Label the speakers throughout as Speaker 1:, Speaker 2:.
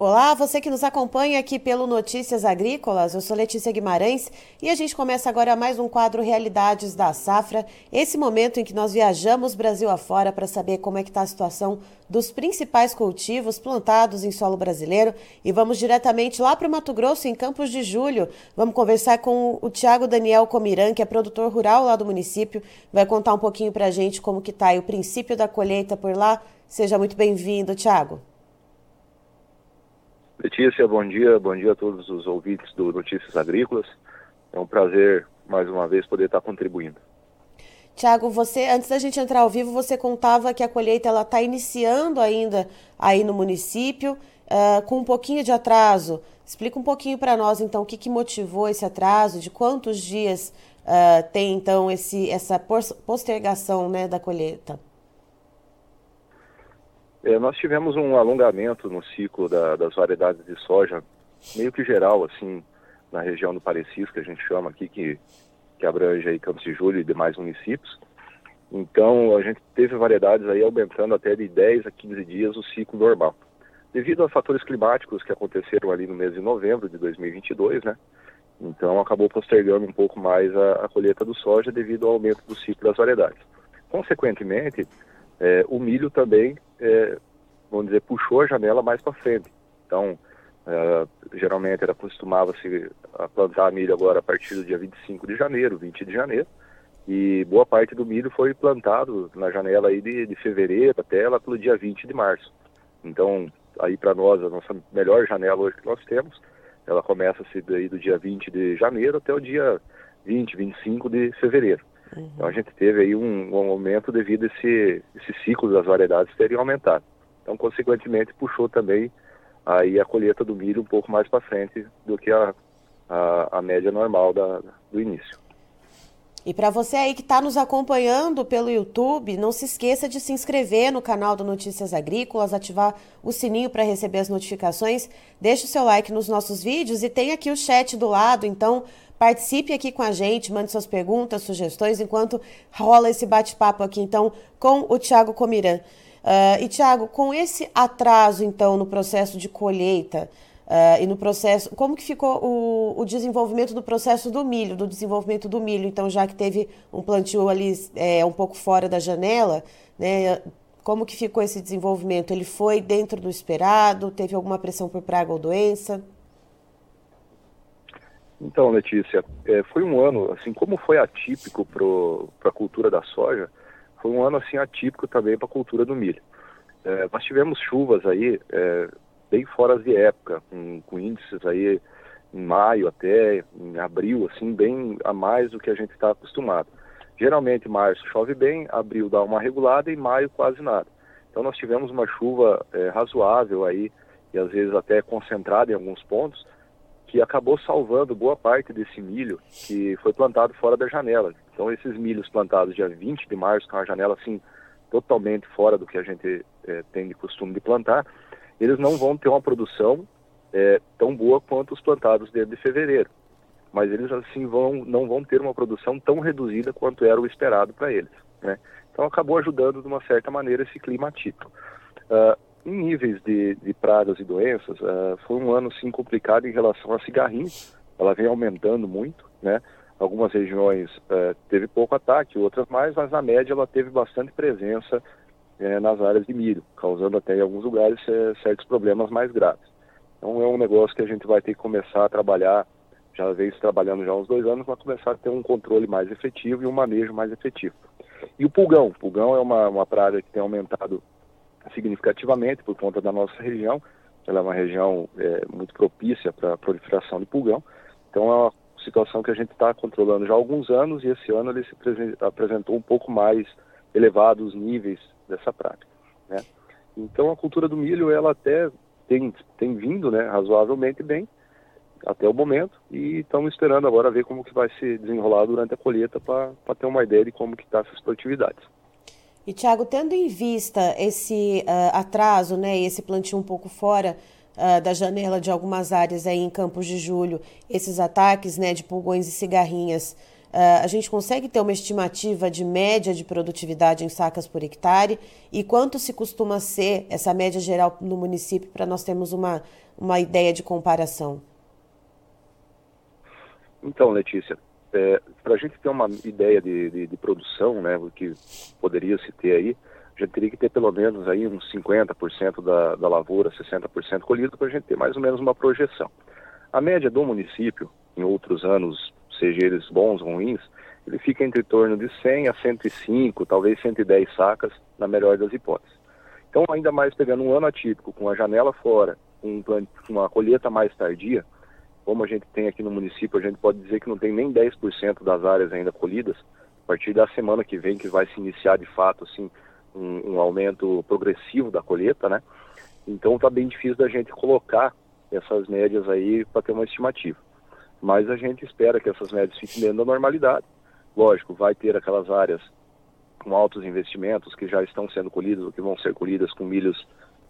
Speaker 1: Olá, você que nos acompanha aqui pelo Notícias Agrícolas, eu sou Letícia Guimarães e a gente começa agora mais um quadro Realidades da Safra, esse momento em que nós viajamos Brasil afora para saber como é que está a situação dos principais cultivos plantados em solo brasileiro e vamos diretamente lá para o Mato Grosso, em Campos de Julho. Vamos conversar com o Tiago Daniel Comiran, que é produtor rural lá do município, vai contar um pouquinho para a gente como que está o princípio da colheita por lá. Seja muito bem-vindo, Tiago.
Speaker 2: Letícia, bom dia, bom dia a todos os ouvintes do Notícias Agrícolas. É um prazer, mais uma vez, poder estar contribuindo.
Speaker 1: Tiago, você, antes da gente entrar ao vivo, você contava que a colheita ela está iniciando ainda aí no município, uh, com um pouquinho de atraso. Explica um pouquinho para nós, então, o que, que, motivou esse atraso, de quantos dias uh, tem, então, esse, essa postergação né, da colheita?
Speaker 2: É, nós tivemos um alongamento no ciclo da, das variedades de soja, meio que geral, assim, na região do Parecis, que a gente chama aqui, que, que abrange aí Campos de Julho e demais municípios. Então, a gente teve variedades aí aumentando até de 10 a 15 dias o ciclo normal. Devido a fatores climáticos que aconteceram ali no mês de novembro de 2022, né? Então, acabou postergando um pouco mais a, a colheita do soja devido ao aumento do ciclo das variedades. Consequentemente, é, o milho também, é, vamos dizer, puxou a janela mais para frente. Então, é, geralmente era costumava-se plantar milho agora a partir do dia 25 de janeiro, 20 de janeiro, e boa parte do milho foi plantado na janela aí de, de fevereiro até lá pelo dia 20 de março. Então, aí para nós, a nossa melhor janela hoje que nós temos, ela começa-se daí do dia 20 de janeiro até o dia 20, 25 de fevereiro. Uhum. Então a gente teve aí um, um aumento devido a esse, esse ciclo das variedades terem aumentado. Então, consequentemente, puxou também aí a colheita do milho um pouco mais para frente do que a, a, a média normal da, do início.
Speaker 1: E para você aí que está nos acompanhando pelo YouTube, não se esqueça de se inscrever no canal do Notícias Agrícolas, ativar o sininho para receber as notificações, deixe o seu like nos nossos vídeos e tem aqui o chat do lado, então Participe aqui com a gente, mande suas perguntas, sugestões, enquanto rola esse bate-papo aqui, então, com o Tiago Comiran. Uh, e, Tiago, com esse atraso, então, no processo de colheita uh, e no processo, como que ficou o, o, desenvolvimento do processo do milho, do desenvolvimento do milho, então, já que teve um plantio ali é, um pouco fora da janela, né, como que ficou esse desenvolvimento? Ele foi dentro do esperado? Teve alguma pressão por praga ou doença?
Speaker 2: Então, Letícia, é, foi um ano, assim, como foi atípico para a cultura da soja, foi um ano, assim, atípico também para a cultura do milho. É, nós tivemos chuvas aí é, bem fora de época, com, com, índices aí em maio até, em abril, assim, bem a mais do que a gente está acostumado. Geralmente, março chove bem, abril dá uma regulada e maio quase nada. Então, nós tivemos uma chuva é, razoável aí, e às vezes até concentrada em alguns pontos, que acabou salvando boa parte desse milho que foi plantado fora da janela. Então, esses milhos plantados dia 20 de março, com a janela assim totalmente fora do que a gente é, tem de costume de plantar, eles não vão ter uma produção é, tão boa quanto os plantados desde fevereiro. Mas eles assim vão, não vão ter uma produção tão reduzida quanto era o esperado para eles. Né? Então acabou ajudando de uma certa maneira esse clima. Uh, em níveis de, de pragas e doenças, uh, foi um ano sim complicado em relação a cigarrinho. Ela vem aumentando muito, né? Algumas regiões uh, teve pouco ataque, outras mais, mas na média ela teve bastante presença uh, nas áreas de milho, causando até em alguns lugares eh, certos problemas mais graves. Então é um negócio que a gente vai ter que começar a trabalhar, já vem trabalhando já há uns dois anos, para começar a ter um controle mais efetivo e um manejo mais efetivo. E o pulgão, o pulgão é uma, uma praga que tem aumentado significativamente por conta da nossa região. Ela é uma região é, muito propícia para a proliferação de pulgão. Então é uma situação que a gente está controlando já há alguns anos e esse ano ele se apresentou um pouco mais elevados níveis dessa prática. Né? Então a cultura do milho ela até tem, tem vindo né, razoavelmente bem até o momento e estamos esperando agora ver como que vai se desenrolar durante a colheita para ter uma ideia de como que está essas produtividades.
Speaker 1: E, Tiago, tendo em vista esse uh, atraso, né, esse plantio um pouco fora uh, da janela de algumas áreas aí em Campos de Julho, esses ataques né, de pulgões e cigarrinhas, Uh, a gente consegue ter uma estimativa de média de produtividade em sacas por hectare e quanto se costuma ser essa média geral no município para nós termos uma, uma ideia de comparação?
Speaker 2: Então, Letícia, é, para a gente ter uma ideia de, de, de, produção, né, o que poderia se ter aí, a gente teria que ter pelo menos aí uns 50% da, da lavoura, 60% colhido, para a gente ter mais ou menos uma projeção. A média do município, em outros anos, seja eles bons ou ruins, ele fica entre torno de 100 a 105, talvez 110 sacas, na melhor das hipóteses. Então, ainda mais pegando um ano atípico, com a janela fora, com uma colheita mais tardia, como a gente tem aqui no município, a gente pode dizer que não tem nem 10% das áreas ainda colhidas, a partir da semana que vem que vai se iniciar de fato assim um, um aumento progressivo da colheita, né? Então está bem difícil da gente colocar essas médias aí para ter uma estimativa. Mas a gente espera que essas médias fiquem dentro da normalidade. Lógico, vai ter aquelas áreas com altos investimentos que já estão sendo colhidas ou que vão ser colhidas com milhos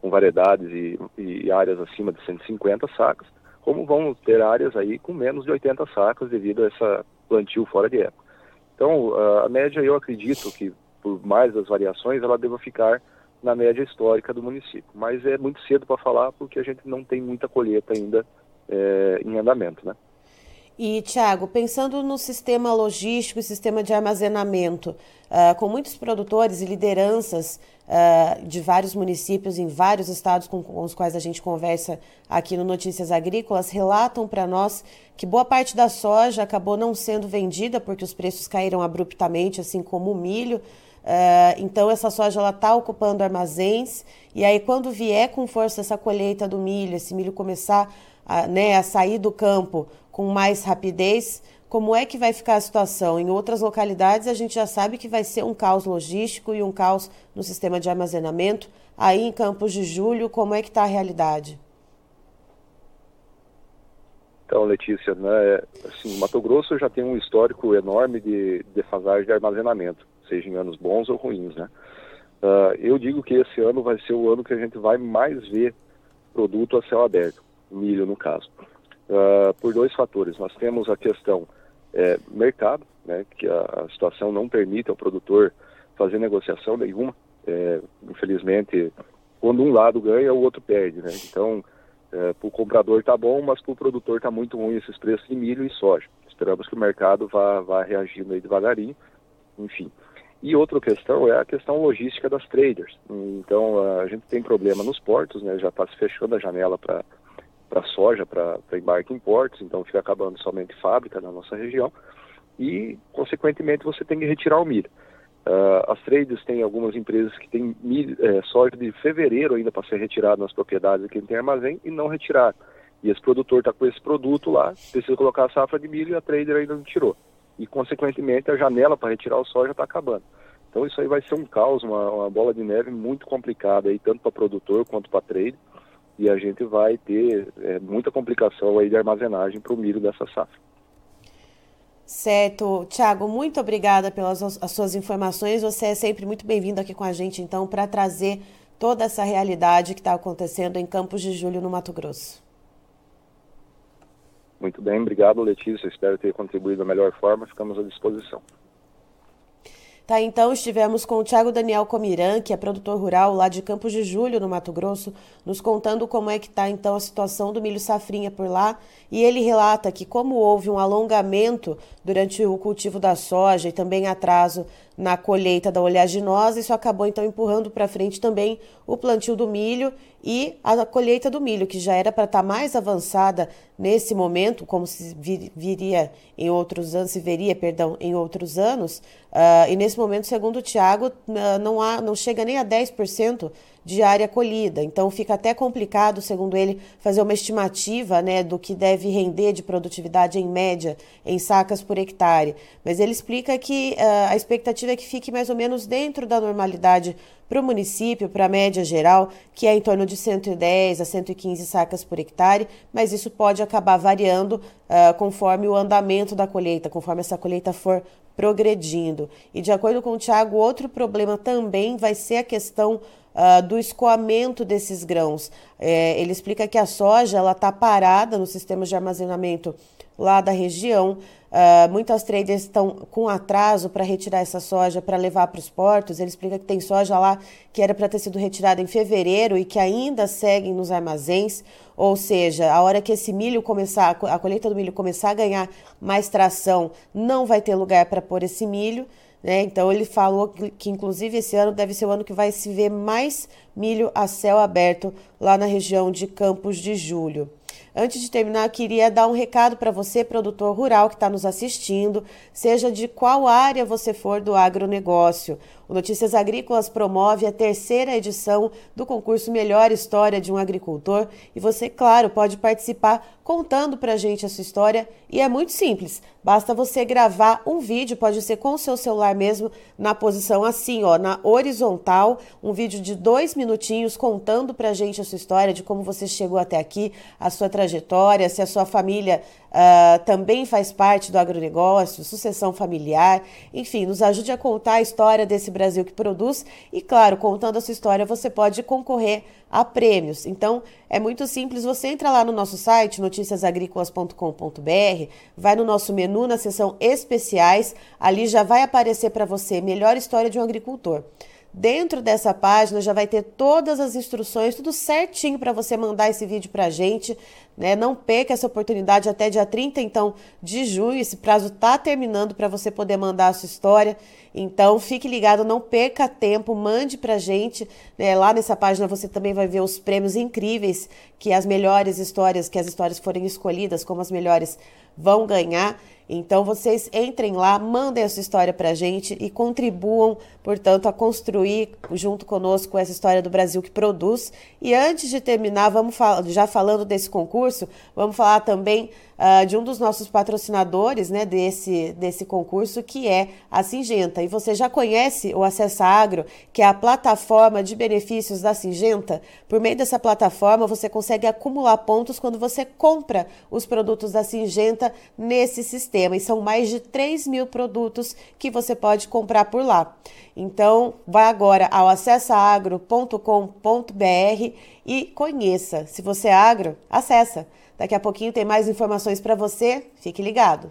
Speaker 2: com variedades e, e áreas acima de 150 sacas, como vão ter áreas aí com menos de 80 sacas devido a essa plantio fora de época. Então, a média eu acredito que por mais das variações, ela deva ficar na média histórica do município. Mas é muito cedo para falar porque a gente não tem muita colheita ainda é, em andamento, né?
Speaker 1: E, Tiago, pensando no sistema logístico e sistema de armazenamento, uh, com muitos produtores e lideranças uh, de vários municípios em vários estados com, com, os quais a gente conversa aqui no Notícias Agrícolas, relatam para nós que boa parte da soja acabou não sendo vendida porque os preços caíram abruptamente, assim como o milho. Uh, então essa soja ela está ocupando armazéns e aí quando vier com força essa colheita do milho, esse milho começar a, né, a sair do campo com mais rapidez, como é que vai ficar a situação? Em outras localidades a gente já sabe que vai ser um caos logístico e um caos no sistema de armazenamento. Aí em Campos de Julho, como é que está a realidade?
Speaker 2: Então, Letícia, né, assim, Mato Grosso já tem um histórico enorme de defasagem de armazenamento seja em anos bons ou ruins, né? Uh, eu digo que esse ano vai ser o ano que a gente vai mais ver produto a céu aberto, milho no caso, uh, por dois fatores. Nós temos a questão é, mercado, né, que a, a, situação não permite ao produtor fazer negociação nenhuma. É, infelizmente, quando um lado ganha, o outro perde, né? Então, é, para o comprador tá bom, mas para o produtor tá muito ruim esses preços de milho e soja. Esperamos que o mercado vá, vá reagindo aí devagarinho, enfim. E outra questão é a questão logística das traders. Então, a gente tem problema nos portos, né? já está se fechando a janela para para soja, para embarque em portos, então fica acabando somente fábrica na nossa região e, consequentemente, você tem que retirar o milho. Uh, as traders têm algumas empresas que têm milho, é, soja de fevereiro ainda para ser retirado nas propriedades aqui tem armazém e não retirar. E esse produtor está com esse produto lá, precisa colocar a safra de milho e a trader ainda não tirou e, consequentemente, a janela para retirar o soja está acabando. Então isso aí vai ser um caos, uma, uma bola de neve muito complicada aí, tanto para produtor quanto para trade, e a gente vai ter é, muita complicação aí de armazenagem para o milho dessa safra.
Speaker 1: Certo. Tiago, muito obrigada pelas as suas informações. Você é sempre muito bem-vindo aqui com a gente, então, para trazer toda essa realidade que está acontecendo em Campos de Julho, no Mato Grosso.
Speaker 2: Muito bem, obrigado Letícia, espero ter contribuído da melhor forma, ficamos à disposição.
Speaker 1: Tá, então estivemos com o Tiago Daniel Comiran, que é produtor rural lá de Campos de Julho, no Mato Grosso, nos contando como é que está então a situação do milho safrinha por lá. E ele relata que como houve um alongamento durante o cultivo da soja e também atraso na colheita da oleaginosa, isso acabou então empurrando para frente também o plantio do milho e a colheita do milho, que já era para estar tá mais avançada nesse momento, como se vir, viria em outros anos, se veria, perdão, em outros anos, uh, e nesse momento, segundo o Tiago, uh, não, há, não chega nem a 10% de área colhida. Então fica até complicado, segundo ele, fazer uma estimativa né, do que deve render de produtividade em média em sacas por hectare. Mas ele explica que uh, a expectativa é que fique mais ou menos dentro da normalidade para o município, para a média geral, que é em torno de 110 a 115 sacas por hectare, mas isso pode acabar variando uh, conforme o andamento da colheita, conforme essa colheita for progredindo. E de acordo com o Tiago, outro problema também vai ser a questão Uh, do escoamento desses grãos. É, ele explica que a soja ela está parada no sistema de armazenamento lá da região Uh, muitas traders estão com atraso para retirar essa soja para levar para os portos. Ele explica que tem soja lá que era para ter sido retirada em fevereiro e que ainda seguem nos armazéns. Ou seja, a hora que esse milho começar, a colheita do milho começar a ganhar mais tração, não vai ter lugar para pôr esse milho. Né? Então ele falou que, que, inclusive esse ano deve ser o ano que vai se ver mais milho a céu aberto lá na região de Campos de Julho. Antes de terminar, eu queria dar um recado para você, produtor rural que está nos assistindo, seja de qual área você for do agronegócio. O Notícias Agrícolas promove a terceira edição do concurso Melhor História de um Agricultor. E você, claro, pode participar contando para a gente a sua história. E é muito simples. Basta você gravar um vídeo, pode ser com o seu celular mesmo, na posição assim, ó, na horizontal, um vídeo de dois minutinhos contando para a gente a sua história, de como você chegou até aqui, a sua trajetória, se a sua família uh, também faz parte do agronegócio, sucessão familiar, enfim, nos ajude a contar a história desse Brasil que produz e, claro, contando a sua história, você pode concorrer a prêmios. Então, é muito simples, você entra lá no nosso site, noticiasagricolas.com.br, vai no nosso menu na seção especiais, ali já vai aparecer para você melhor história de um agricultor. Dentro dessa página já vai ter todas as instruções, tudo certinho para você mandar esse vídeo para a gente. Né? Não perca essa oportunidade até dia 30 então, de junho. Esse prazo está terminando para você poder mandar a sua história. Então, fique ligado, não perca tempo, mande para a gente. Né? Lá nessa página você também vai ver os prêmios incríveis que as melhores histórias, que as histórias forem escolhidas como as melhores, vão ganhar. Então vocês entrem lá, mandem essa história para a gente e contribuam, portanto, a construir junto conosco essa história do Brasil que produz. E antes de terminar, vamos já falando desse concurso, vamos falar também uh, de um dos nossos patrocinadores né, desse, desse concurso, que é a Singenta. E você já conhece o Acessa Agro, que é a plataforma de benefícios da Singenta? Por meio dessa plataforma, você consegue acumular pontos quando você compra os produtos da Singenta nesse sistema. E são mais de 3 mil produtos que você pode comprar por lá. Então, vá agora ao acessaagro.com.br e conheça. Se você é agro, acessa. Daqui a pouquinho tem mais informações para você. Fique ligado.